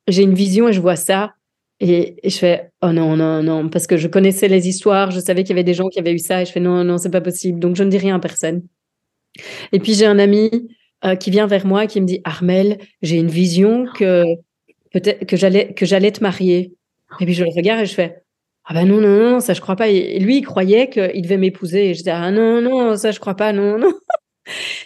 j'ai une vision et je vois ça. Et, je fais, oh non, non, non, parce que je connaissais les histoires, je savais qu'il y avait des gens qui avaient eu ça. Et je fais, non, non, c'est pas possible. Donc, je ne dis rien à personne. Et puis, j'ai un ami euh, qui vient vers moi qui me dit, Armel, j'ai une vision que peut-être que j'allais que j'allais te marier. Et puis, je le regarde et je fais, ah ben non, non, non, ça je crois pas. Et lui, il croyait qu'il devait m'épouser. Et je disais, ah non, non, ça je crois pas, non, non.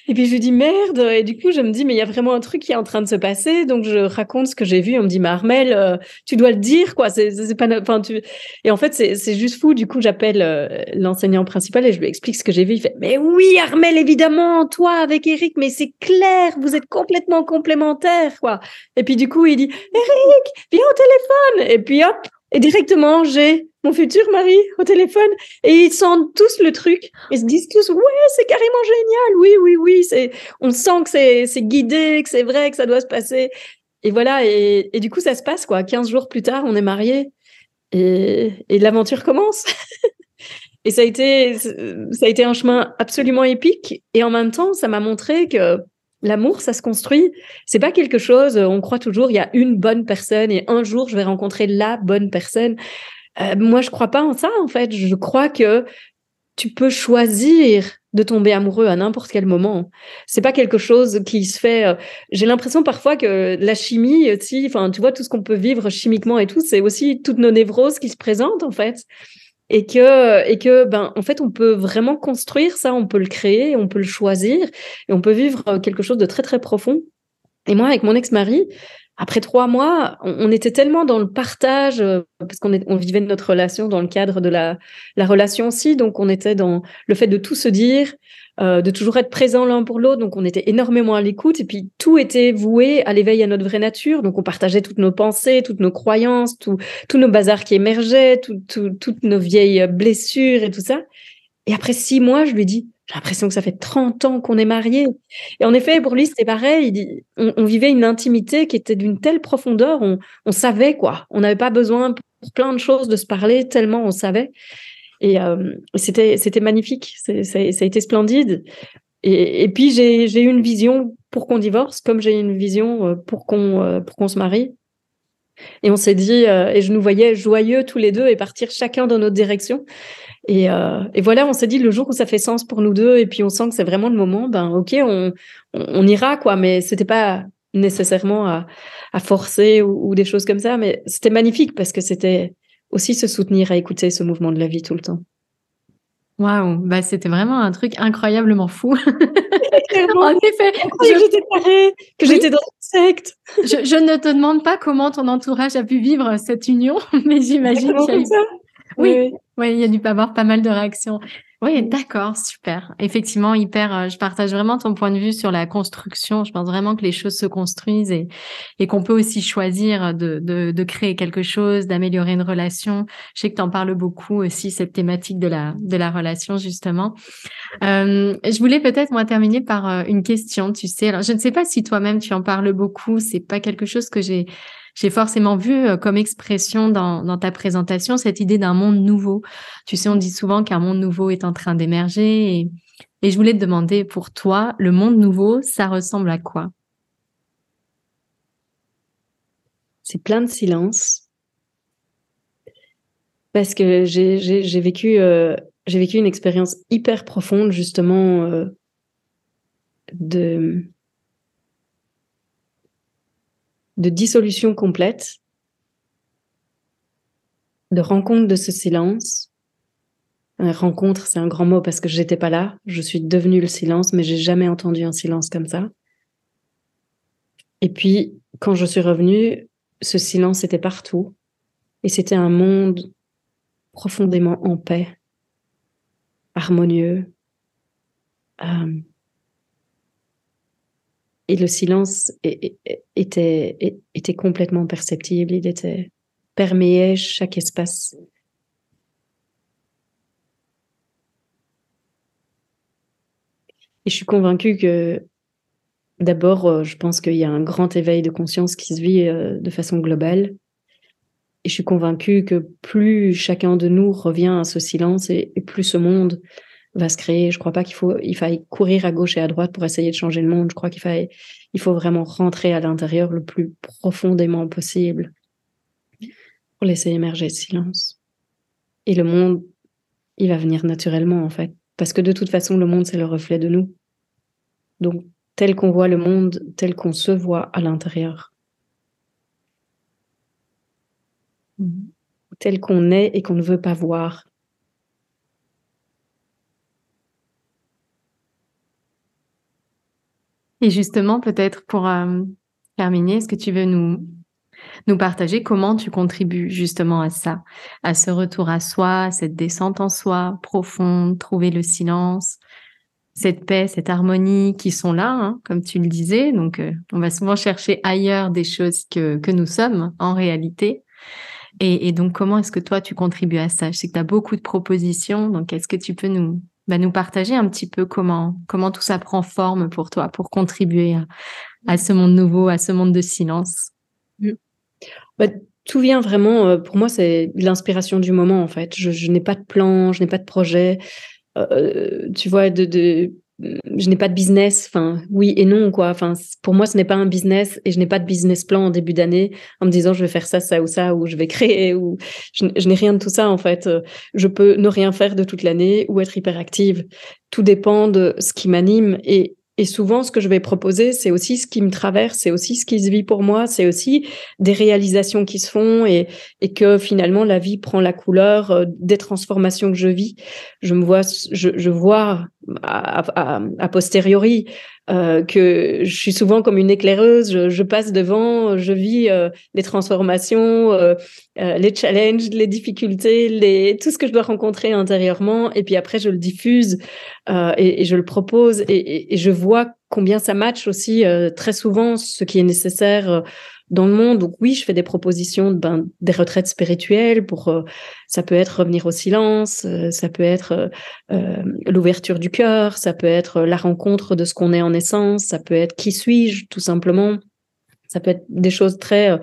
Et puis je lui dis merde. Et du coup, je me dis, mais il y a vraiment un truc qui est en train de se passer. Donc je raconte ce que j'ai vu. On me dit, mais Armel, euh, tu dois le dire, quoi. C'est pas, enfin, tu... Et en fait, c'est juste fou. Du coup, j'appelle euh, l'enseignant principal et je lui explique ce que j'ai vu. Il fait, mais oui, Armel, évidemment, toi avec Eric, mais c'est clair, vous êtes complètement complémentaires, quoi. Et puis du coup, il dit, Eric, viens au téléphone. Et puis hop, et directement, j'ai mon futur mari au téléphone et ils sentent tous le truc. Ils se disent tous, ouais, c'est carrément génial. Oui, oui, oui. C'est, on sent que c'est, c'est guidé, que c'est vrai, que ça doit se passer. Et voilà. Et, et, du coup, ça se passe, quoi. 15 jours plus tard, on est mariés et, et l'aventure commence. et ça a été, ça a été un chemin absolument épique. Et en même temps, ça m'a montré que L'amour, ça se construit. C'est pas quelque chose. On croit toujours il y a une bonne personne et un jour je vais rencontrer la bonne personne. Euh, moi, je crois pas en ça en fait. Je crois que tu peux choisir de tomber amoureux à n'importe quel moment. C'est pas quelque chose qui se fait. Euh, j'ai l'impression parfois que la chimie, si, tu vois tout ce qu'on peut vivre chimiquement et tout, c'est aussi toutes nos névroses qui se présentent en fait et que et que ben en fait on peut vraiment construire ça, on peut le créer, on peut le choisir et on peut vivre euh, quelque chose de très très profond. Et moi avec mon ex-mari, après trois mois, on, était tellement dans le partage euh, parce qu'on on vivait notre relation dans le cadre de la la relation aussi, donc on était dans le fait de tout se dire, euh, de toujours être présent l'un pour l'autre. Donc, on était énormément à l'écoute et puis tout était voué à l'éveil à notre vraie nature. Donc, on partageait toutes nos pensées, toutes nos croyances, tous nos bazars qui émergeaient, toutes nos vieilles blessures et tout ça. Et après six mois, je lui dis, j'ai l'impression que ça fait 30 ans qu'on est mariés. Et en effet, pour lui, c'était pareil. Il dit, on, vivait une intimité qui était d'une telle profondeur, on, on savait quoi. On n'avait pas besoin pour plein de choses de se parler, tellement on savait. Et euh, c'était c'était magnifique, ça, ça, a été splendide. Et, et puis j'ai eu une vision pour qu'on divorce, comme j'ai une vision euh, pour qu'on euh, pour qu'on se marie. Et on s'est dit, et je nous voyais joyeux tous les deux et partir chacun dans notre direction. Et, et voilà, on s'est dit le jour où ça fait sens pour nous deux, et puis on sent que c'est vraiment le moment, ben ok, on, on, ira quoi. Mais c'était pas nécessairement à, à forcer ou, des choses comme ça, mais c'était magnifique parce que c'était aussi se soutenir à écouter ce mouvement de la vie tout le temps. Waouh, bah c'était vraiment un truc incroyablement fou. en effet, que j'étais parée, que j'étais dans une secte. je, je, ne te demande pas comment ton entourage a pu vivre cette union, mais j'imagine qu'il y a eu... Oui, oui, il y a dû avoir pas mal de réactions. Oui, d'accord, super. Effectivement, hyper. Euh, je partage vraiment ton point de vue sur la construction. Je pense vraiment que les choses se construisent et, et qu'on peut aussi choisir de, de, de créer quelque chose, d'améliorer une relation. Je sais que tu en parles beaucoup aussi cette thématique de la de la relation justement. Euh, je voulais peut-être moi terminer par euh, une question. Tu sais, alors je ne sais pas si toi-même tu en parles beaucoup. C'est pas quelque chose que j'ai j'ai forcément vu euh, comme expression dans, ta présentation cette idée d'un monde nouveau. Tu sais, on dit souvent qu'un monde nouveau est en train d'émerger et, je voulais te demander pour toi, le monde nouveau, ça ressemble à quoi? C'est plein de silence. Parce que j'ai vécu, euh, j'ai vécu une expérience hyper profonde justement euh, de de dissolution complète, de rencontre de ce silence. rencontre, c'est un grand mot parce que j'étais pas là. Je suis devenue le silence, mais j'ai jamais entendu un silence comme ça. Et puis, quand je suis revenue, ce silence était partout. Et c'était un monde profondément en paix, harmonieux, euh, et le silence était, était complètement perceptible, il était perméait chaque espace. Et je suis convaincue que d'abord, euh, je pense qu'il y a un grand éveil de conscience qui se vit euh, de façon globale. Et je suis convaincue que plus chacun de nous revient à ce silence et, plus ce monde va se créer. Je ne crois pas qu'il faut, il faille courir à gauche et à droite pour essayer de changer le monde. Je crois qu'il faille, il faut vraiment rentrer à l'intérieur le plus profondément possible pour laisser émerger ce silence. Et le monde, il va venir naturellement, en fait. Parce que de toute façon, le monde, c'est le reflet de nous. Donc, tel qu'on voit le monde, tel qu'on se voit à l'intérieur. Tel qu'on est et qu'on ne veut pas voir. Et justement, peut-être pour euh, terminer, est-ce que tu veux nous, nous partager comment tu contribues justement à ça, à ce retour à soi, cette descente en soi profonde, trouver le silence, cette paix, cette harmonie qui sont là, hein, comme tu le disais. Donc, euh, on va souvent chercher ailleurs des choses que, que nous sommes en réalité. Et, donc, comment est-ce que toi, tu contribues à ça? Je sais que tu as beaucoup de propositions. Donc, est-ce que tu peux nous, bah, nous partager un petit peu comment, comment tout ça prend forme pour toi, pour contribuer à, ce monde nouveau, à ce monde de silence mmh. bah, Tout vient vraiment, euh, pour moi, c'est l'inspiration du moment, en fait. Je, n'ai pas de plan, je n'ai pas de projet. Euh, tu vois, de je n'ai pas de business. Enfin, oui et non, quoi. Enfin, pour moi, ce n'est pas un business et je n'ai pas de business plan en début d'année en me disant je vais faire ça, ça ou ça, ou je vais créer, ou je, n'ai rien de tout ça, en fait. Je peux ne rien faire de toute l'année ou être hyper active. Tout dépend de ce qui m'anime et, souvent, ce que je vais proposer, c'est aussi ce qui me traverse, c'est aussi ce qui se vit pour moi, c'est aussi des réalisations qui se font et, que finalement la vie prend la couleur euh, des transformations que je vis. Je me vois, je vois a, posteriori euh, que je suis souvent comme une éclaireuse, je, passe devant, je vis euh, les transformations, euh, les challenges, les difficultés, tout ce que je dois rencontrer intérieurement, et puis après je le diffuse et, et, je le propose et, et, je vois combien ça match aussi très souvent ce qui est nécessaire dans le monde. Donc oui, je fais des propositions, ben, des retraites spirituelles pour, euh, ça peut être revenir au silence, euh, ça peut être euh, l'ouverture du cœur, ça peut être la rencontre de ce qu'on est en essence, ça peut être qui suis-je tout simplement, ça peut être des choses très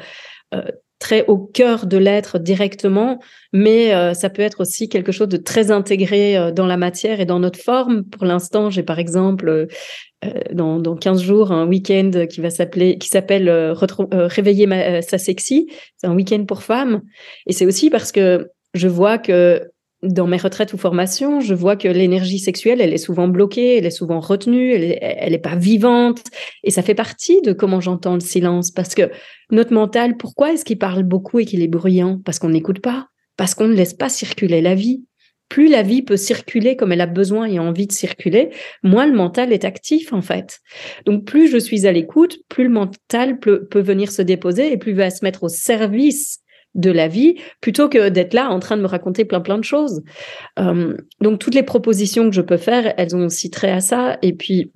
au cœur de l'être directement, mais ça peut être aussi quelque chose de très intégré dans la matière et dans notre forme. Pour l'instant, j'ai par exemple euh, dans, dans 15 jours un week-end qui va s'appeler qui s'appelle euh, euh, réveiller sa sexy c'est un week-end pour femmes et c'est aussi parce que je vois que dans mes retraites ou formations, je vois que l'énergie sexuelle, elle est souvent bloquée, elle est souvent retenue, elle est, elle est pas vivante. Et ça fait partie de comment j'entends le silence. Parce que notre mental, pourquoi est-ce qu'il parle beaucoup et qu'il est bruyant? Parce qu'on n'écoute pas. Parce qu'on ne laisse pas circuler la vie plus la vie peut circuler comme elle a besoin et envie de circuler, moins le mental est actif en fait. Donc plus je suis à l'écoute, plus le mental peut, venir se déposer et plus il va se mettre au service de la vie plutôt que d'être là en train de me raconter plein plein de choses. Donc toutes les propositions que je peux faire, elles ont aussi trait à ça. Et puis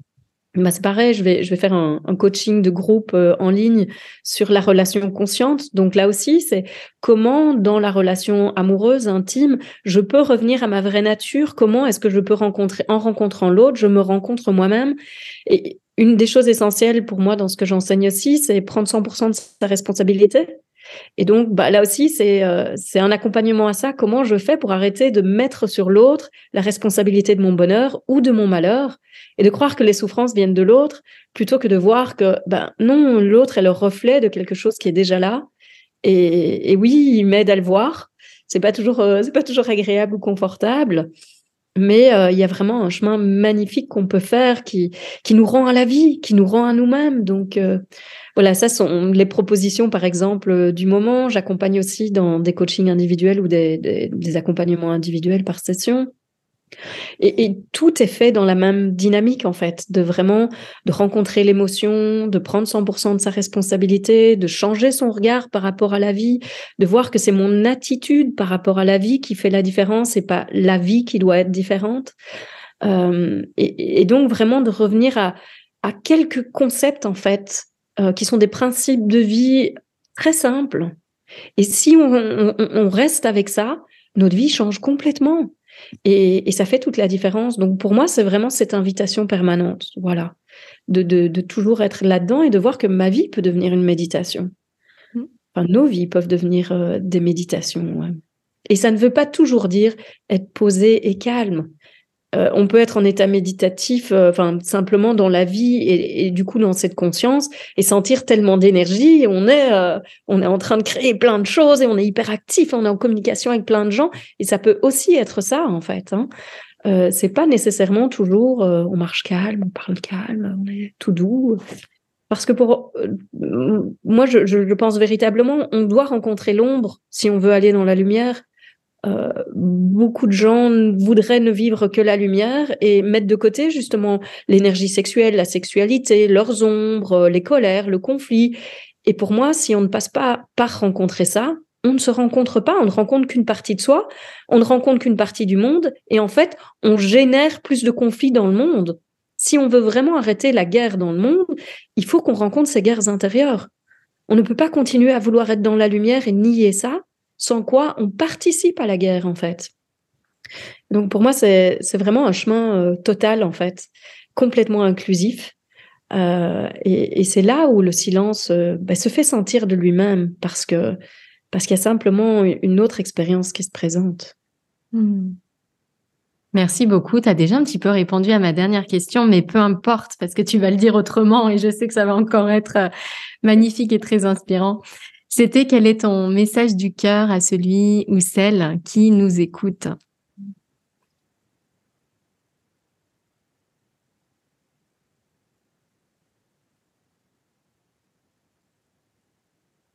bah, c'est pareil, je vais, je vais faire un, un coaching de groupe euh, en ligne sur la relation consciente. Donc là aussi, c'est comment dans la relation amoureuse, intime, je peux revenir à ma vraie nature, comment est-ce que je peux rencontrer, en rencontrant l'autre, je me rencontre moi-même? Et une des choses essentielles pour moi dans ce que j'enseigne aussi, c'est prendre 100% de sa responsabilité. Et donc, bah, là aussi, c'est euh, c'est un accompagnement à ça. Comment je fais pour arrêter de mettre sur l'autre la responsabilité de mon bonheur ou de mon malheur et de croire que les souffrances viennent de l'autre plutôt que de voir que ben non, l'autre est le reflet de quelque chose qui est déjà là. Et, oui, il m'aide à le voir. C'est pas euh, c'est pas toujours agréable ou confortable, mais euh, il y a vraiment un chemin magnifique qu'on peut faire qui qui nous rend à la vie, qui nous rend à nous-mêmes. Donc voilà, ça sont les propositions, par exemple, euh, du moment. J'accompagne aussi dans des coachings individuels ou des, des, accompagnements individuels par session. Et, tout est fait dans la même dynamique, en fait, de vraiment de rencontrer l'émotion, de prendre 100% de sa responsabilité, de changer son regard par rapport à la vie, de voir que c'est mon attitude par rapport à la vie qui fait la différence et pas la vie qui doit être différente. Euh, et, donc vraiment de revenir à, à quelques concepts, en fait, euh, qui sont des principes de vie très simples. Et si on, reste avec ça, notre vie change complètement. Et, ça fait toute la différence. Donc pour moi, c'est vraiment cette invitation permanente, voilà, de, de, toujours être là-dedans et de voir que ma vie peut devenir une méditation. enfin, nos vies peuvent devenir euh, des méditations. Et ça ne veut pas toujours dire être posé et calme. Euh, on peut être en état méditatif, euh, enfin simplement dans la vie et, du coup dans cette conscience et sentir tellement d'énergie. On est, euh, on est en train de créer plein de choses et on est hyper actif, on est en communication avec plein de gens et ça peut aussi être ça en fait. Hein. c'est pas nécessairement toujours on marche calme, on parle calme, on est tout doux. Parce que pour moi, je, je pense véritablement, on doit rencontrer l'ombre si on veut aller dans la lumière. Euh, beaucoup de gens voudraient ne vivre que la lumière et mettre de côté justement l'énergie sexuelle, la sexualité, leurs ombres, les colères, le conflit. Et pour moi, si on ne passe pas par rencontrer ça, on ne se rencontre pas, on ne rencontre qu'une partie de soi, on ne rencontre qu'une partie du monde, et en fait, on génère plus de conflits dans le monde. Si on veut vraiment arrêter la guerre dans le monde, il faut qu'on rencontre ces guerres intérieures. On ne peut pas continuer à vouloir être dans la lumière et nier ça, sans quoi on participe à la guerre en fait. Donc pour moi, c'est vraiment un chemin euh, total en fait, complètement inclusif. Euh, et, c'est là où le silence euh, bah, se fait sentir de lui-même parce que parce qu'il y a simplement une autre expérience qui se présente. Hmm. Merci beaucoup. Tu as déjà un petit peu répondu à ma dernière question, mais peu importe, parce que tu vas le dire autrement et je sais que ça va encore être magnifique et très inspirant. C'était quel est ton message du cœur à celui ou celle qui nous écoute?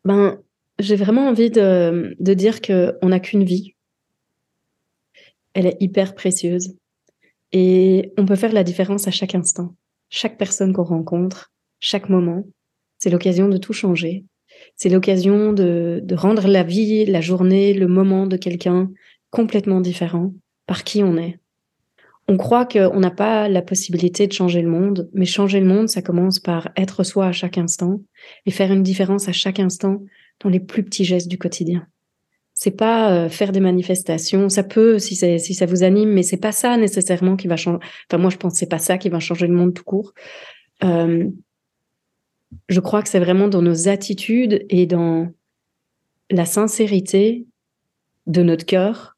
Ben, j'ai vraiment envie de, de dire qu'on n'a qu'une vie. Elle est hyper précieuse. Et on peut faire la différence à chaque instant. Chaque personne qu'on rencontre, chaque moment, c'est l'occasion de tout changer, c'est l'occasion de, rendre la vie, la journée, le moment de quelqu'un complètement différent par qui on est. On croit qu'on n'a pas la possibilité de changer le monde, mais changer le monde, ça commence par être soi à chaque instant et faire une différence à chaque instant dans les plus petits gestes du quotidien. C'est pas euh, faire des manifestations, ça peut si, si ça vous anime, mais c'est pas ça nécessairement qui va changer. Enfin, moi, je pense c'est pas ça qui va changer le monde tout court. Euh, je crois que c'est vraiment dans nos attitudes et dans la sincérité de notre cœur,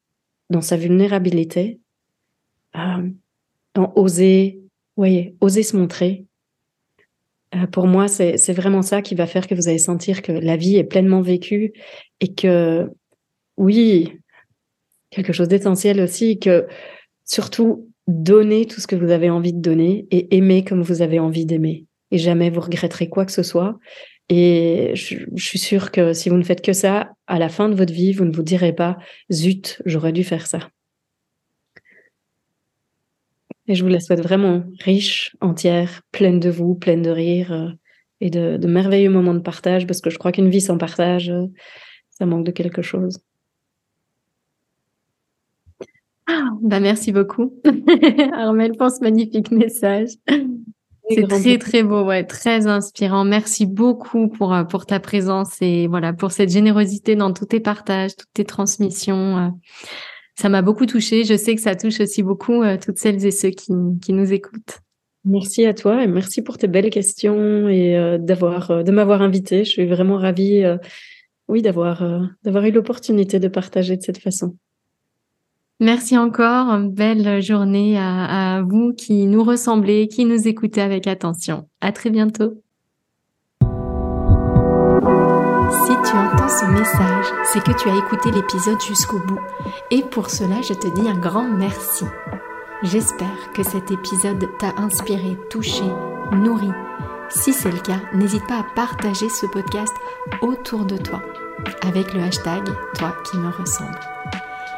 dans sa vulnérabilité, euh, dans oser, voyez, oser se montrer. Euh, pour moi, c'est vraiment ça qui va faire que vous allez sentir que la vie est pleinement vécue et que, oui, quelque chose d'essentiel aussi, que surtout donner tout ce que vous avez envie de donner et aimer comme vous avez envie d'aimer et jamais vous regretterez quoi que ce soit. Et je, suis sûre que si vous ne faites que ça, à la fin de votre vie, vous ne vous direz pas zut, j'aurais dû faire ça. Et je vous la souhaite vraiment riche, entière, pleine de vous, pleine de rire euh, et de, merveilleux moments de partage, parce que je crois qu'une vie sans partage, euh, ça manque de quelque chose. Ah, bah merci beaucoup. Armel, pense magnifique message. C'est très très beau, ouais, très inspirant. Merci beaucoup pour euh, pour ta présence et voilà pour cette générosité dans tous tes partages, toutes tes transmissions. Euh. Ça m'a beaucoup touchée. Je sais que ça touche aussi beaucoup euh, toutes celles et ceux qui qui nous écoutent. Merci à toi et merci pour tes belles questions et d'avoir de m'avoir invité. Je suis vraiment ravie, oui, d'avoir d'avoir eu l'opportunité de partager de cette façon. Merci encore. Belle journée à, vous qui nous ressemblez, qui nous écoutez avec attention. À très bientôt. Si tu entends ce message, c'est que tu as écouté l'épisode jusqu'au bout. Et pour cela, je te dis un grand merci. J'espère que cet épisode t'a inspiré, touché, nourri. Si c'est le cas, n'hésite pas à partager ce podcast autour de toi avec le hashtag Toi qui me ressemble.